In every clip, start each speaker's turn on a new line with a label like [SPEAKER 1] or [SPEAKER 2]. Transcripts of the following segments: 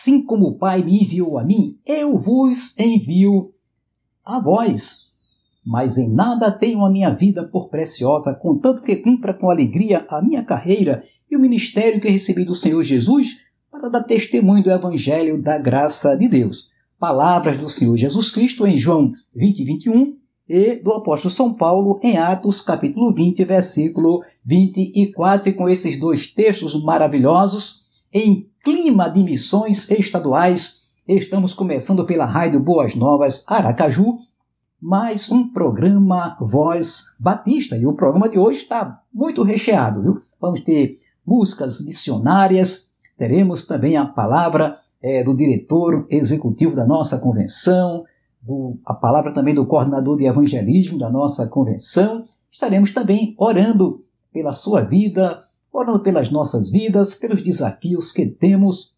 [SPEAKER 1] Assim como o Pai me enviou a mim, eu vos envio a vós. Mas em nada tenho a minha vida por preciosa, contanto que cumpra com alegria a minha carreira e o ministério que recebi do Senhor Jesus para dar testemunho do Evangelho da graça de Deus. Palavras do Senhor Jesus Cristo em João 20, 21 e do apóstolo São Paulo em Atos, capítulo 20, versículo 24. E com esses dois textos maravilhosos, em clima de missões estaduais. Estamos começando pela Rádio Boas Novas Aracaju, mais um programa Voz Batista. E o programa de hoje está muito recheado, viu? Vamos ter músicas missionárias, teremos também a palavra é, do diretor executivo da nossa convenção, do, a palavra também do coordenador de evangelismo da nossa convenção. Estaremos também orando pela sua vida, orando pelas nossas vidas, pelos desafios que temos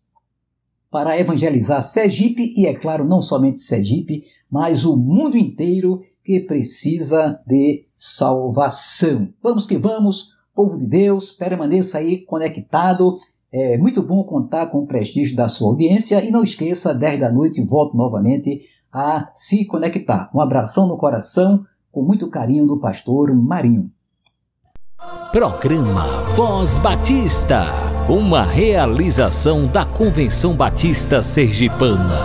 [SPEAKER 1] para evangelizar Sergipe e, é claro, não somente Sergipe, mas o mundo inteiro que precisa de salvação. Vamos que vamos, povo de Deus, permaneça aí conectado. É muito bom contar com o prestígio da sua audiência e não esqueça, 10 da noite, volto novamente a se conectar. Um abração no coração, com muito carinho do pastor Marinho.
[SPEAKER 2] Programa Voz Batista, uma realização da Convenção Batista Sergipana.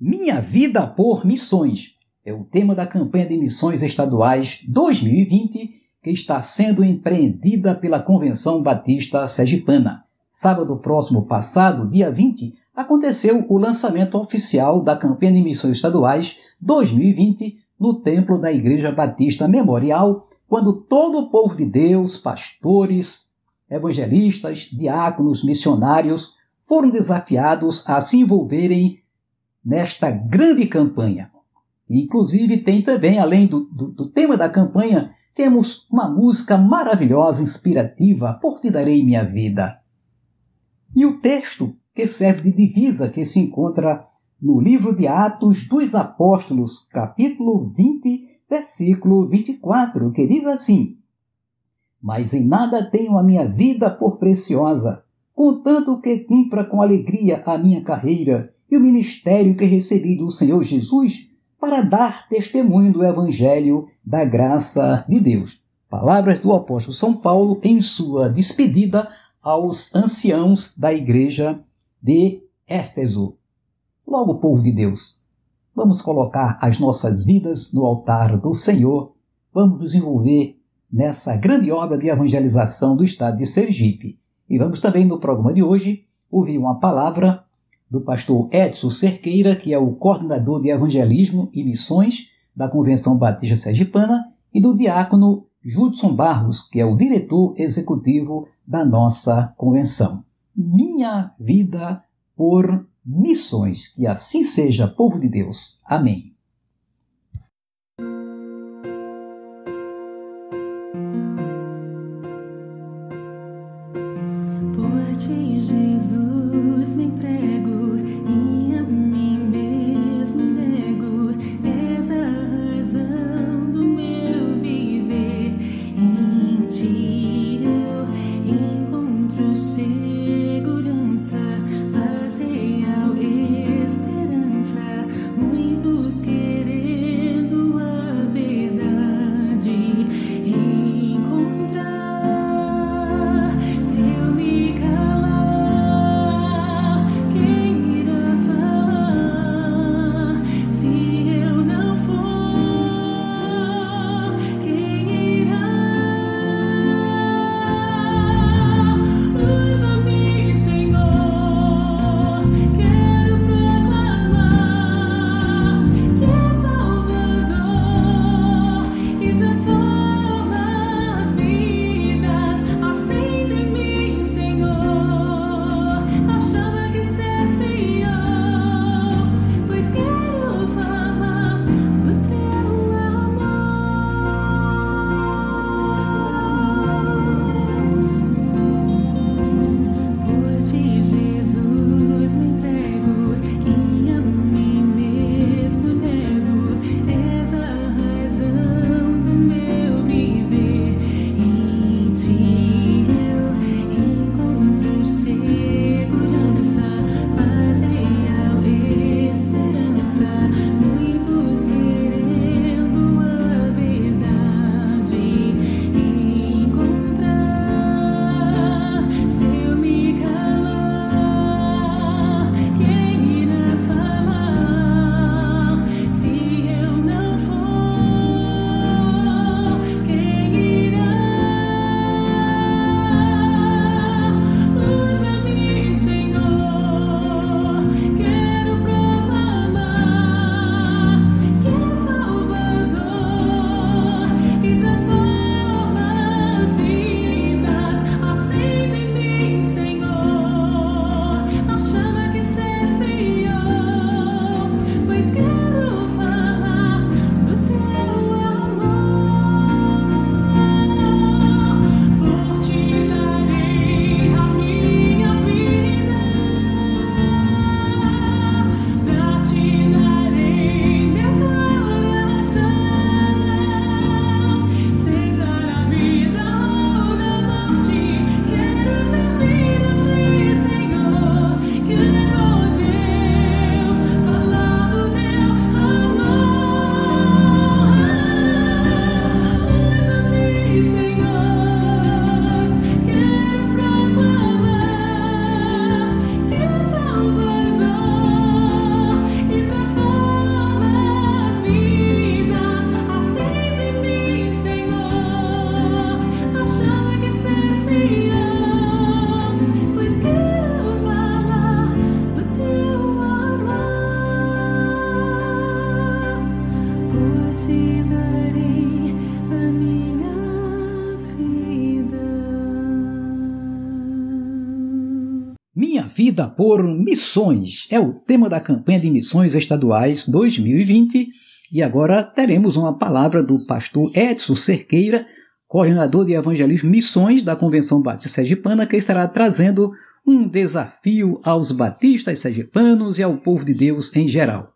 [SPEAKER 1] Minha Vida por Missões é o tema da campanha de missões estaduais 2020 que está sendo empreendida pela Convenção Batista Sergipana. Sábado próximo passado, dia 20, aconteceu o lançamento oficial da campanha de missões estaduais 2020 no templo da Igreja Batista Memorial, quando todo o povo de Deus, pastores, evangelistas, diáconos, missionários, foram desafiados a se envolverem nesta grande campanha. Inclusive, tem também, além do, do, do tema da campanha, temos uma música maravilhosa, inspirativa, Por Te Darei Minha Vida. E o texto que serve de divisa que se encontra no livro de Atos dos Apóstolos, capítulo 20, versículo 24, que diz assim: Mas em nada tenho a minha vida por preciosa, contanto que cumpra com alegria a minha carreira e o ministério que recebi do Senhor Jesus para dar testemunho do Evangelho da graça de Deus. Palavras do apóstolo São Paulo em sua despedida aos anciãos da igreja de Éfeso. Logo, povo de Deus, vamos colocar as nossas vidas no altar do Senhor, vamos nos envolver nessa grande obra de evangelização do estado de Sergipe. E vamos também, no programa de hoje, ouvir uma palavra do pastor Edson Cerqueira, que é o coordenador de evangelismo e missões da Convenção Batista Sergipana, e do diácono Judson Barros, que é o diretor executivo da nossa convenção. Minha vida por missões. Que assim seja, povo de Deus. Amém.
[SPEAKER 3] Por
[SPEAKER 1] Missões é o tema da campanha de missões estaduais 2020 e agora teremos uma palavra do pastor Edson Cerqueira, coordenador de evangelismo missões da Convenção Batista Sergipana, que estará trazendo um desafio aos batistas sergipanos e ao povo de Deus em geral.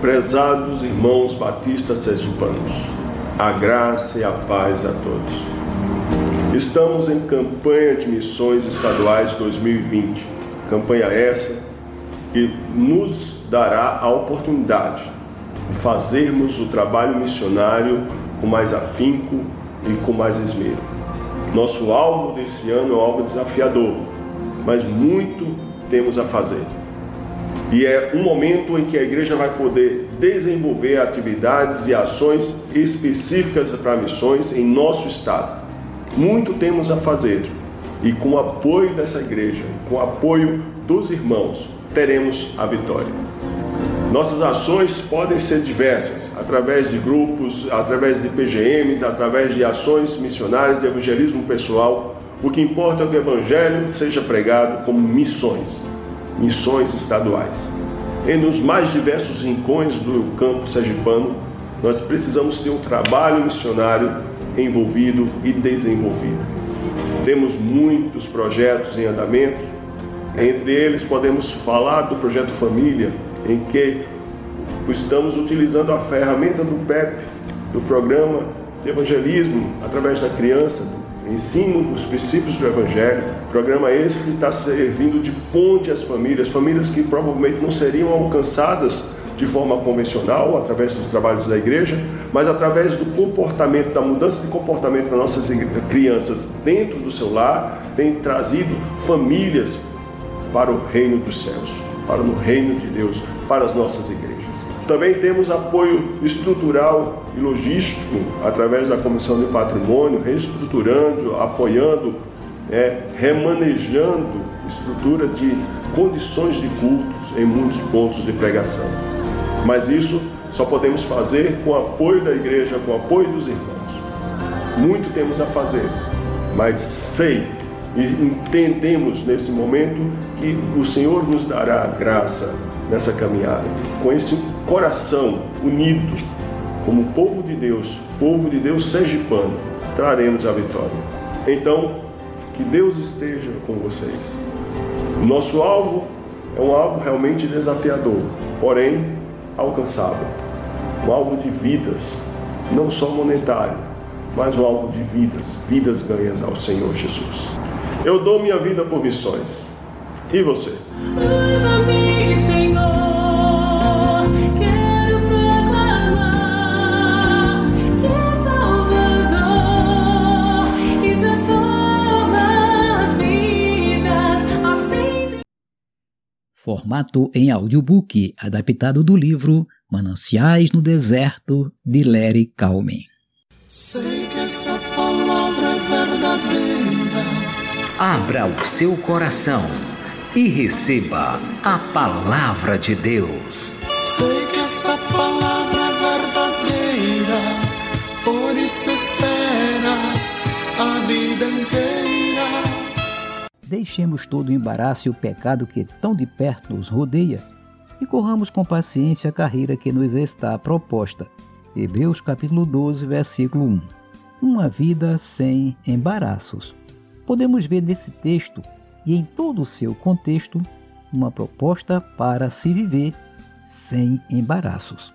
[SPEAKER 4] Prezados irmãos batistas sergipanos, a graça e a paz a todos. Estamos em campanha de missões estaduais 2020. Campanha essa que nos dará a oportunidade de fazermos o trabalho missionário com mais afinco e com mais esmero. Nosso alvo desse ano é um alvo desafiador, mas muito temos a fazer. E é um momento em que a igreja vai poder desenvolver atividades e ações específicas para missões em nosso estado muito temos a fazer e com o apoio dessa igreja, com o apoio dos irmãos, teremos a vitória. Nossas ações podem ser diversas, através de grupos, através de PGMs, através de ações missionárias de evangelismo pessoal. O que importa é que o evangelho seja pregado como missões, missões estaduais. E nos mais diversos rincões do campo sergipano, nós precisamos ter um trabalho missionário envolvido e desenvolvido. Temos muitos projetos em andamento, entre eles podemos falar do projeto Família, em que estamos utilizando a ferramenta do PEP, do programa de evangelismo através da criança, ensino dos princípios do Evangelho. Programa esse que está servindo de ponte às famílias, famílias que provavelmente não seriam alcançadas de forma convencional, através dos trabalhos da igreja, mas através do comportamento, da mudança de comportamento das nossas crianças dentro do seu lar, tem trazido famílias para o reino dos céus, para o reino de Deus, para as nossas igrejas. Também temos apoio estrutural e logístico através da Comissão de Patrimônio, reestruturando, apoiando, é, remanejando estrutura de condições de cultos em muitos pontos de pregação. Mas isso só podemos fazer com o apoio da igreja, com o apoio dos irmãos. Muito temos a fazer, mas sei e entendemos nesse momento que o Senhor nos dará graça nessa caminhada, com esse coração unido, como povo de Deus, povo de Deus sergipano, traremos a vitória. Então, que Deus esteja com vocês. Nosso alvo é um alvo realmente desafiador, porém alcançável. Um alvo de vidas, não só monetário, mas um alvo de vidas, vidas ganhas ao Senhor Jesus. Eu dou minha vida por missões. E você?
[SPEAKER 1] Formato em audiobook, adaptado do livro Mananciais no Deserto, de Larry Calmen.
[SPEAKER 5] Sei que essa palavra é verdadeira.
[SPEAKER 2] Abra o seu coração e receba a palavra de Deus.
[SPEAKER 5] Sei que essa palavra é verdadeira. Por isso espera a vida inteira.
[SPEAKER 1] Deixemos todo o embaraço e o pecado que tão de perto nos rodeia e corramos com paciência a carreira que nos está proposta. Hebreus capítulo 12, versículo 1. Uma vida sem embaraços. Podemos ver nesse texto e em todo o seu contexto uma proposta para se viver sem embaraços.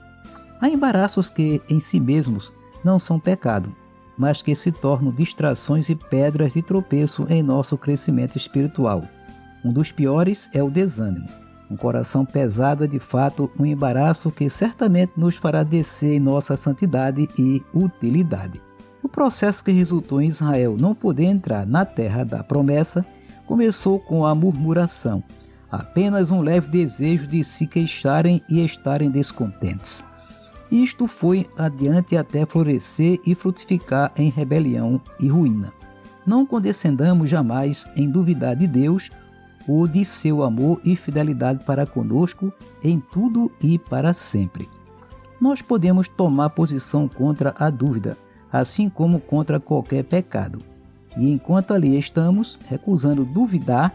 [SPEAKER 1] Há embaraços que em si mesmos não são pecado, mas que se tornam distrações e pedras de tropeço em nosso crescimento espiritual. Um dos piores é o desânimo. Um coração pesado é de fato um embaraço que certamente nos fará descer em nossa santidade e utilidade. O processo que resultou em Israel não poder entrar na terra da promessa começou com a murmuração, apenas um leve desejo de se queixarem e estarem descontentes. Isto foi adiante até florescer e frutificar em rebelião e ruína. Não condescendamos jamais em duvidar de Deus ou de seu amor e fidelidade para conosco em tudo e para sempre. Nós podemos tomar posição contra a dúvida, assim como contra qualquer pecado. E enquanto ali estamos, recusando duvidar,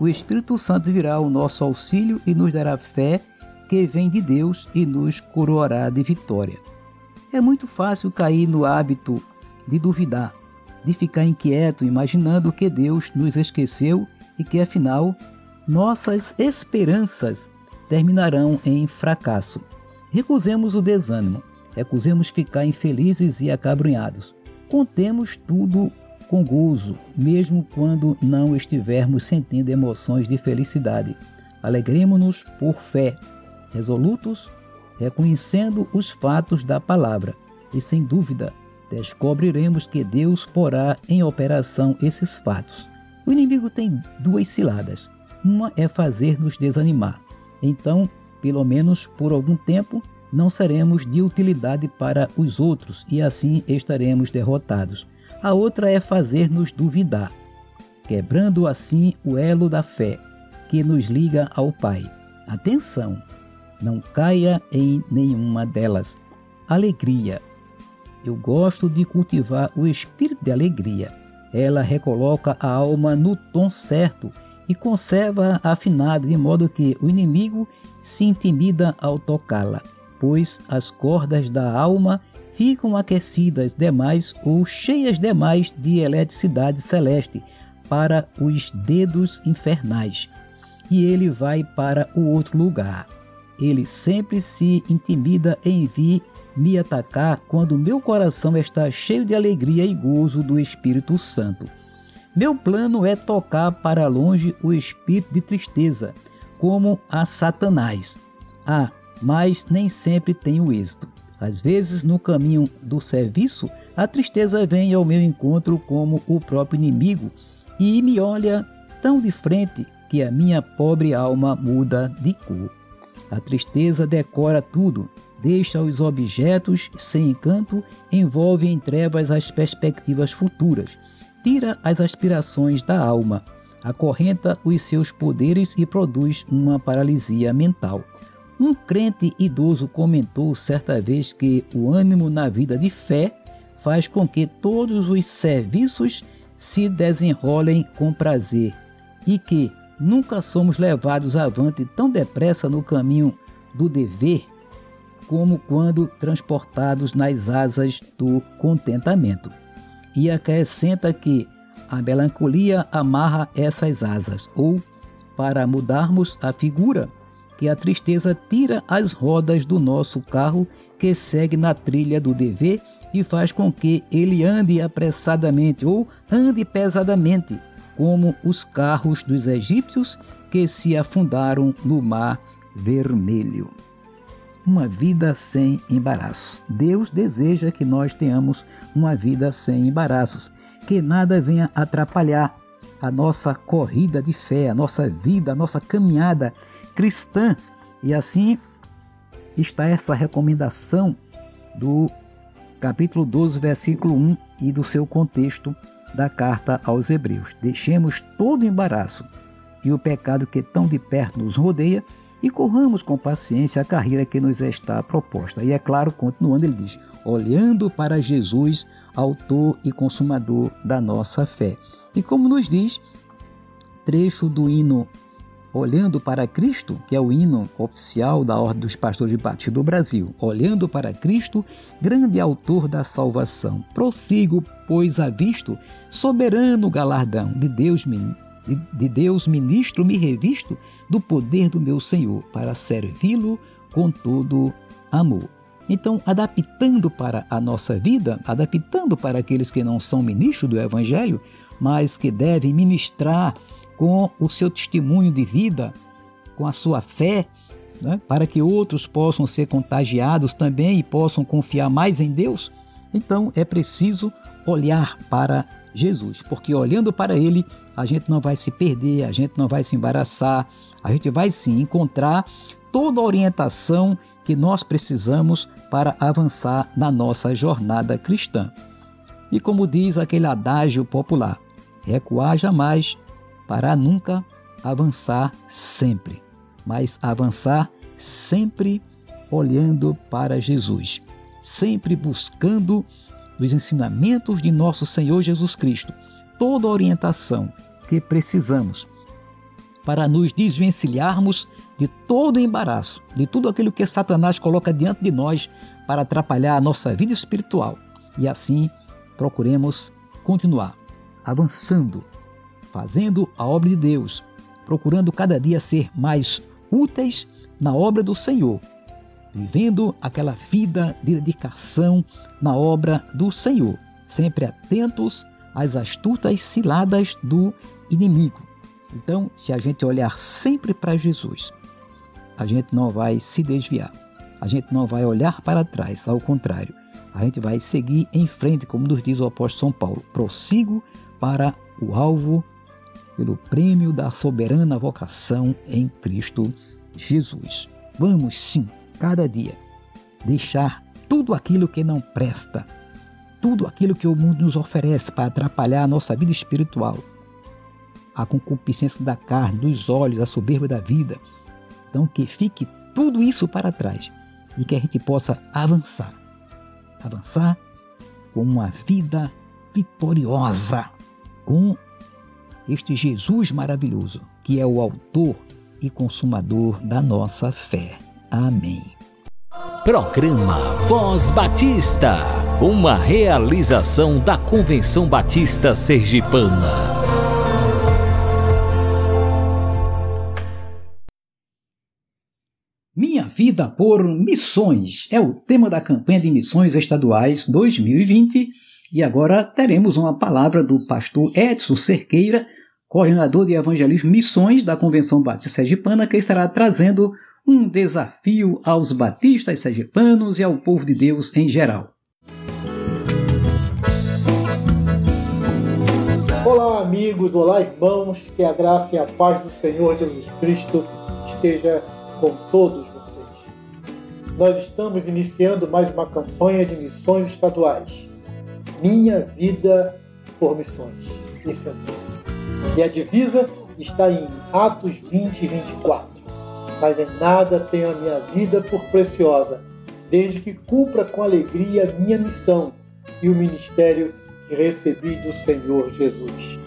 [SPEAKER 1] o Espírito Santo virá ao nosso auxílio e nos dará fé que vem de Deus e nos coroará de vitória. É muito fácil cair no hábito de duvidar, de ficar inquieto imaginando que Deus nos esqueceu e que afinal nossas esperanças terminarão em fracasso. Recusemos o desânimo, recusemos ficar infelizes e acabrunhados. Contemos tudo com gozo, mesmo quando não estivermos sentindo emoções de felicidade. Alegremos-nos por fé, resolutos, reconhecendo os fatos da palavra, e sem dúvida descobriremos que Deus porá em operação esses fatos. O inimigo tem duas ciladas. Uma é fazer-nos desanimar. Então, pelo menos por algum tempo, não seremos de utilidade para os outros e assim estaremos derrotados. A outra é fazer-nos duvidar, quebrando assim o elo da fé que nos liga ao Pai. Atenção! Não caia em nenhuma delas. Alegria. Eu gosto de cultivar o espírito de alegria. Ela recoloca a alma no tom certo e conserva afinada de modo que o inimigo se intimida ao tocá-la, pois as cordas da alma ficam aquecidas demais ou cheias demais de eletricidade celeste para os dedos infernais, e ele vai para o outro lugar. Ele sempre se intimida em vir me atacar quando meu coração está cheio de alegria e gozo do Espírito Santo. Meu plano é tocar para longe o espírito de tristeza, como a Satanás. Ah, mas nem sempre tenho êxito. Às vezes, no caminho do serviço, a tristeza vem ao meu encontro como o próprio inimigo e me olha tão de frente que a minha pobre alma muda de cor. A tristeza decora tudo, deixa os objetos sem encanto, envolve em trevas as perspectivas futuras, tira as aspirações da alma, acorrenta os seus poderes e produz uma paralisia mental. Um crente idoso comentou certa vez que o ânimo na vida de fé faz com que todos os serviços se desenrolem com prazer e que nunca somos levados avante tão depressa no caminho do dever como quando transportados nas asas do contentamento. E acrescenta que a melancolia amarra essas asas, ou, para mudarmos a figura, que a tristeza tira as rodas do nosso carro que segue na trilha do dever e faz com que ele ande apressadamente ou ande pesadamente, como os carros dos egípcios que se afundaram no mar vermelho. Uma vida sem embaraços. Deus deseja que nós tenhamos uma vida sem embaraços, que nada venha atrapalhar a nossa corrida de fé, a nossa vida, a nossa caminhada cristã. E assim está essa recomendação do capítulo 12, versículo 1 e do seu contexto da carta aos Hebreus. Deixemos todo o embaraço e o pecado que tão de perto nos rodeia e corramos com paciência a carreira que nos está proposta. E é claro, continuando, ele diz: olhando para Jesus, autor e consumador da nossa fé. E como nos diz, trecho do hino Olhando para Cristo, que é o hino oficial da Ordem dos Pastores de Batismo do Brasil. Olhando para Cristo, grande autor da salvação. Prossigo, pois, a visto, soberano galardão de Deus, de Deus ministro me revisto do poder do meu Senhor, para servi-lo com todo amor. Então, adaptando para a nossa vida, adaptando para aqueles que não são ministros do Evangelho, mas que devem ministrar com o seu testemunho de vida, com a sua fé, né, para que outros possam ser contagiados também e possam confiar mais em Deus, então é preciso olhar para Jesus, porque olhando para Ele, a gente não vai se perder, a gente não vai se embaraçar, a gente vai sim encontrar toda a orientação que nós precisamos para avançar na nossa jornada cristã. E como diz aquele adágio popular, recuar jamais, parar nunca, avançar sempre, mas avançar sempre olhando para Jesus, sempre buscando os ensinamentos de nosso Senhor Jesus Cristo, toda a orientação que precisamos para nos desvencilharmos de todo embaraço, de tudo aquilo que Satanás coloca diante de nós para atrapalhar a nossa vida espiritual. E assim procuremos continuar avançando, fazendo a obra de Deus, procurando cada dia ser mais úteis na obra do Senhor, vivendo aquela vida de dedicação na obra do Senhor, sempre atentos às astutas ciladas do inimigo. Então, se a gente olhar sempre para Jesus, a gente não vai se desviar, a gente não vai olhar para trás, ao contrário, a gente vai seguir em frente, como nos diz o apóstolo São Paulo, prossigo para o alvo pelo prêmio da soberana vocação em Cristo Jesus. Vamos sim, cada dia, deixar tudo aquilo que não presta, tudo aquilo que o mundo nos oferece para atrapalhar a nossa vida espiritual, a concupiscência da carne, dos olhos, a soberba da vida. Então, que fique tudo isso para trás e que a gente possa avançar avançar com uma vida vitoriosa com este Jesus maravilhoso, que é o autor e consumador da nossa fé. Amém.
[SPEAKER 2] Programa Voz Batista, uma realização da Convenção Batista Sergipana.
[SPEAKER 1] Minha vida por missões é o tema da campanha de missões estaduais 2020 e agora teremos uma palavra do pastor Edson Cerqueira, coordenador de evangelismo missões da Convenção Batista Sergipana, que estará trazendo um desafio aos batistas sergipanos e ao povo de Deus em geral.
[SPEAKER 6] Olá, amigos, olá, irmãos, que a graça e a paz do Senhor Jesus Cristo esteja com todos vocês. Nós estamos iniciando mais uma campanha de missões estaduais. Minha vida por missões. Esse é o nome. E a divisa está em Atos 20 e 24. Mas em nada tenho a minha vida por preciosa, desde que cumpra com alegria a minha missão e o ministério que recebi do Senhor Jesus.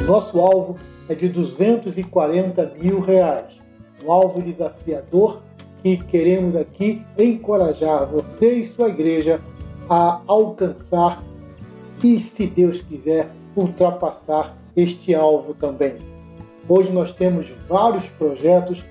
[SPEAKER 6] O nosso alvo é de 240 mil reais. Um alvo desafiador que queremos aqui encorajar você e sua igreja a alcançar e, se Deus quiser, ultrapassar este alvo também. Hoje nós temos vários projetos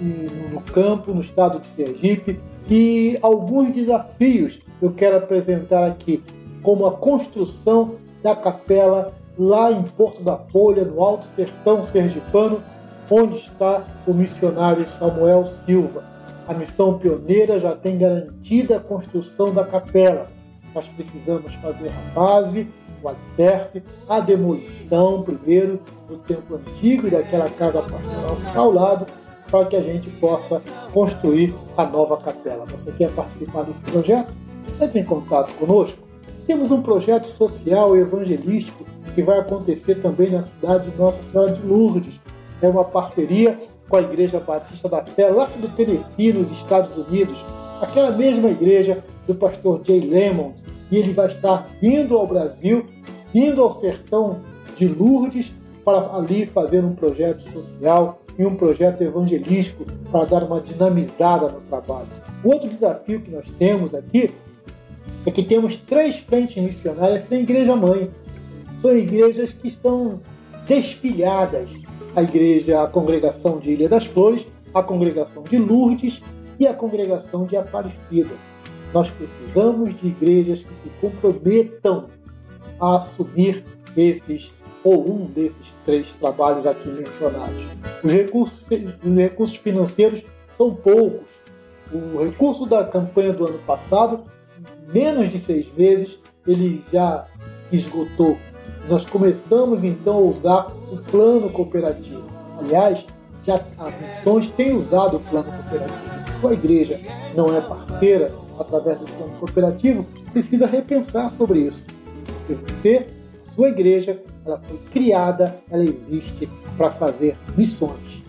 [SPEAKER 6] no, no campo, no estado de Sergipe, e alguns desafios eu quero apresentar aqui, como a construção da capela lá em Porto da Folha, no Alto Sertão Sergipano, onde está o missionário Samuel Silva. A missão pioneira já tem garantida a construção da capela. Nós precisamos fazer a base, o alicerce, a demolição primeiro do templo antigo e daquela casa pastoral ao lado, para que a gente possa construir a nova capela. Você quer participar desse projeto? Entre em contato conosco. Temos um projeto social e evangelístico que vai acontecer também na cidade de Nossa Senhora de Lourdes. É uma parceria com a Igreja Batista da Fé, lá do Tennessee, nos Estados Unidos. Aquela mesma igreja do pastor Jay Lemon. E ele vai estar vindo ao Brasil, indo ao sertão de Lourdes, para ali fazer um projeto social e um projeto evangelístico para dar uma dinamizada no trabalho. O outro desafio que nós temos aqui é que temos três frentes missionárias sem igreja-mãe. São igrejas que estão despilhadas. A igreja, a congregação de Ilha das Flores, a congregação de Lourdes e a congregação de Aparecida. Nós precisamos de igrejas que se comprometam a assumir esses ou um desses três trabalhos aqui mencionados. Os recursos, os recursos financeiros são poucos. O recurso da campanha do ano passado, menos de seis meses, ele já esgotou. Nós começamos então a usar o plano cooperativo. Aliás, já a Missões tem usado o plano cooperativo. Se sua igreja não é parceira através do plano cooperativo, precisa repensar sobre isso. Porque você, sua igreja, ela foi criada, ela existe para fazer missões.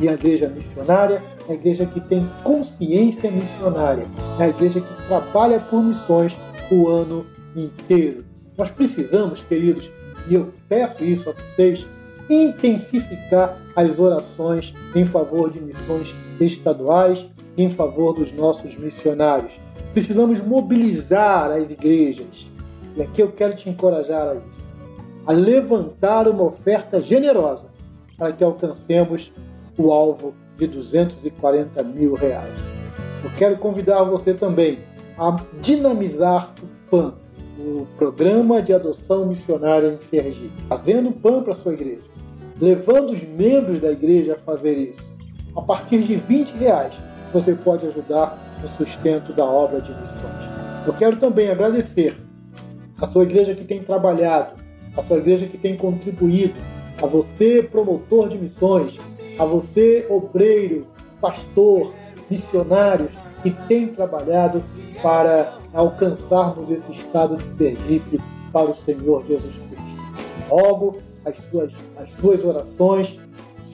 [SPEAKER 6] E a igreja missionária é a igreja que tem consciência missionária, é a igreja que trabalha por missões o ano inteiro. Nós precisamos, queridos, e eu peço isso a vocês, intensificar as orações em favor de missões estaduais, em favor dos nossos missionários. Precisamos mobilizar as igrejas. E aqui eu quero te encorajar a isso. A levantar uma oferta generosa para que alcancemos o alvo de 240 mil reais. Eu quero convidar você também a dinamizar o PAN, o Programa de Adoção Missionária em Sergipe, fazendo PAN para sua igreja, levando os membros da igreja a fazer isso. A partir de 20 reais, você pode ajudar no sustento da obra de missões. Eu quero também agradecer a sua igreja que tem trabalhado, a sua igreja que tem contribuído, a você, promotor de missões, a você, obreiro, pastor, missionários que tem trabalhado para alcançarmos esse estado de Sergipe para o Senhor Jesus Cristo. Rogo as suas, as suas orações,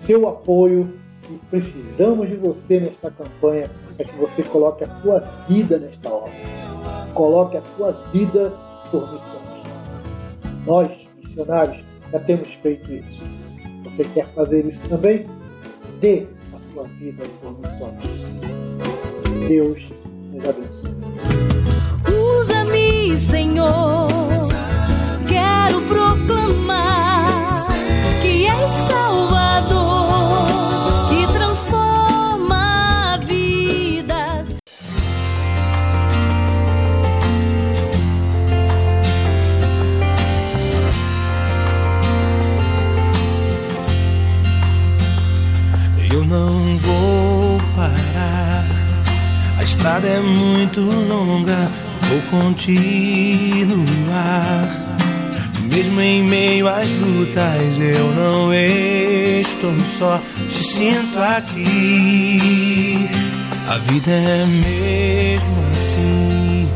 [SPEAKER 6] seu apoio e precisamos de você nesta campanha para que você coloque a sua vida nesta obra. Coloque a sua vida por missões. Nós, missionários, já temos feito isso. Você quer fazer isso também? Dê a sua vida por missões. Deus nos abençoe.
[SPEAKER 3] Usa-me, Senhor.
[SPEAKER 7] Parar. A estrada é muito longa, vou continuar. Mesmo em meio às lutas, eu não estou só, te sinto aqui. A vida é mesmo assim.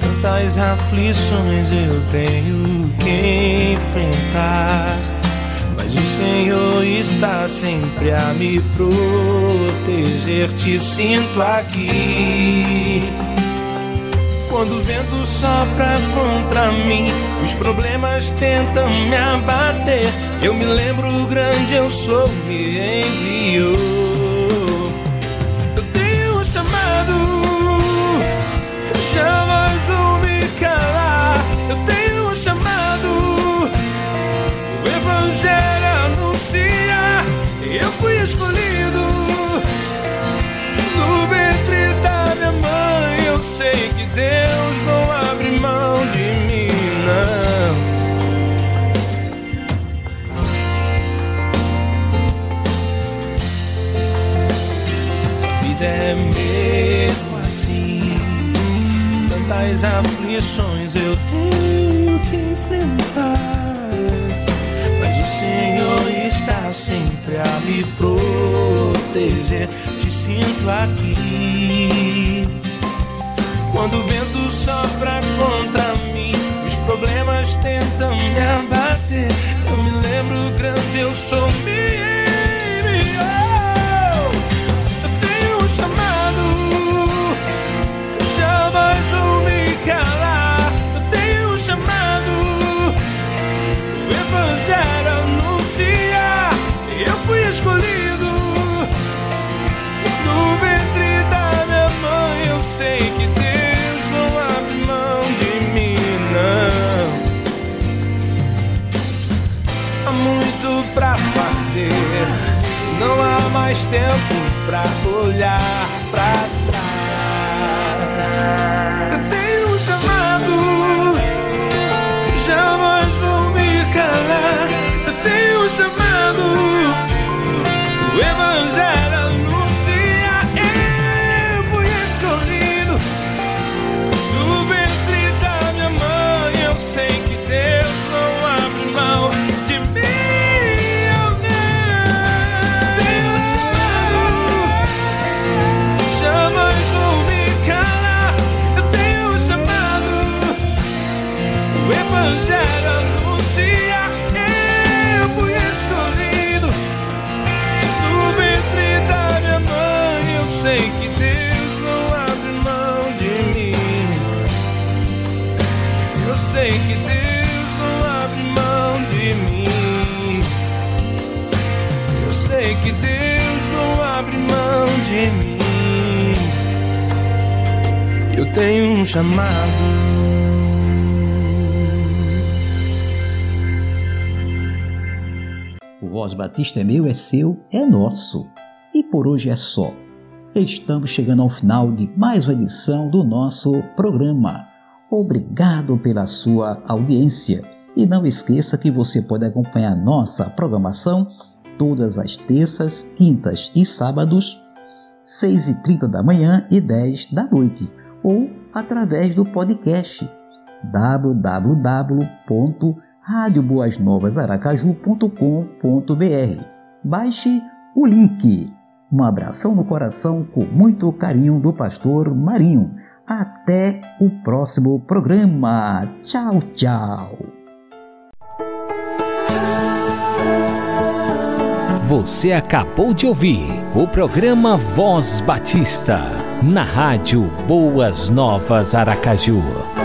[SPEAKER 7] Tantas aflições eu tenho que enfrentar. Mas o Senhor está sempre a me proteger. Te sinto aqui. Quando o vento sopra contra mim, os problemas tentam me abater. Eu me lembro o grande eu sou, me enviou. Tantas aflições eu tenho que enfrentar. Mas o Senhor está sempre a me proteger. Te sinto aqui. Quando o vento sopra contra mim, os problemas tentam me abater. Eu me lembro grande, eu sou me mais tempo pra olhar pra tenho um chamado.
[SPEAKER 1] O Voz Batista é meu, é seu, é nosso. E por hoje é só. Estamos chegando ao final de mais uma edição do nosso programa. Obrigado pela sua audiência. E não esqueça que você pode acompanhar nossa programação todas as terças, quintas e sábados, 6h30 da manhã e 10 da noite, ou através do podcast www.radioboasnovasaracaju.com.br. Baixe o link um abração no coração com muito carinho do pastor Marinho. Até o próximo programa. Tchau, tchau.
[SPEAKER 2] Você acabou de ouvir o programa Voz Batista, na rádio Boas Novas Aracaju.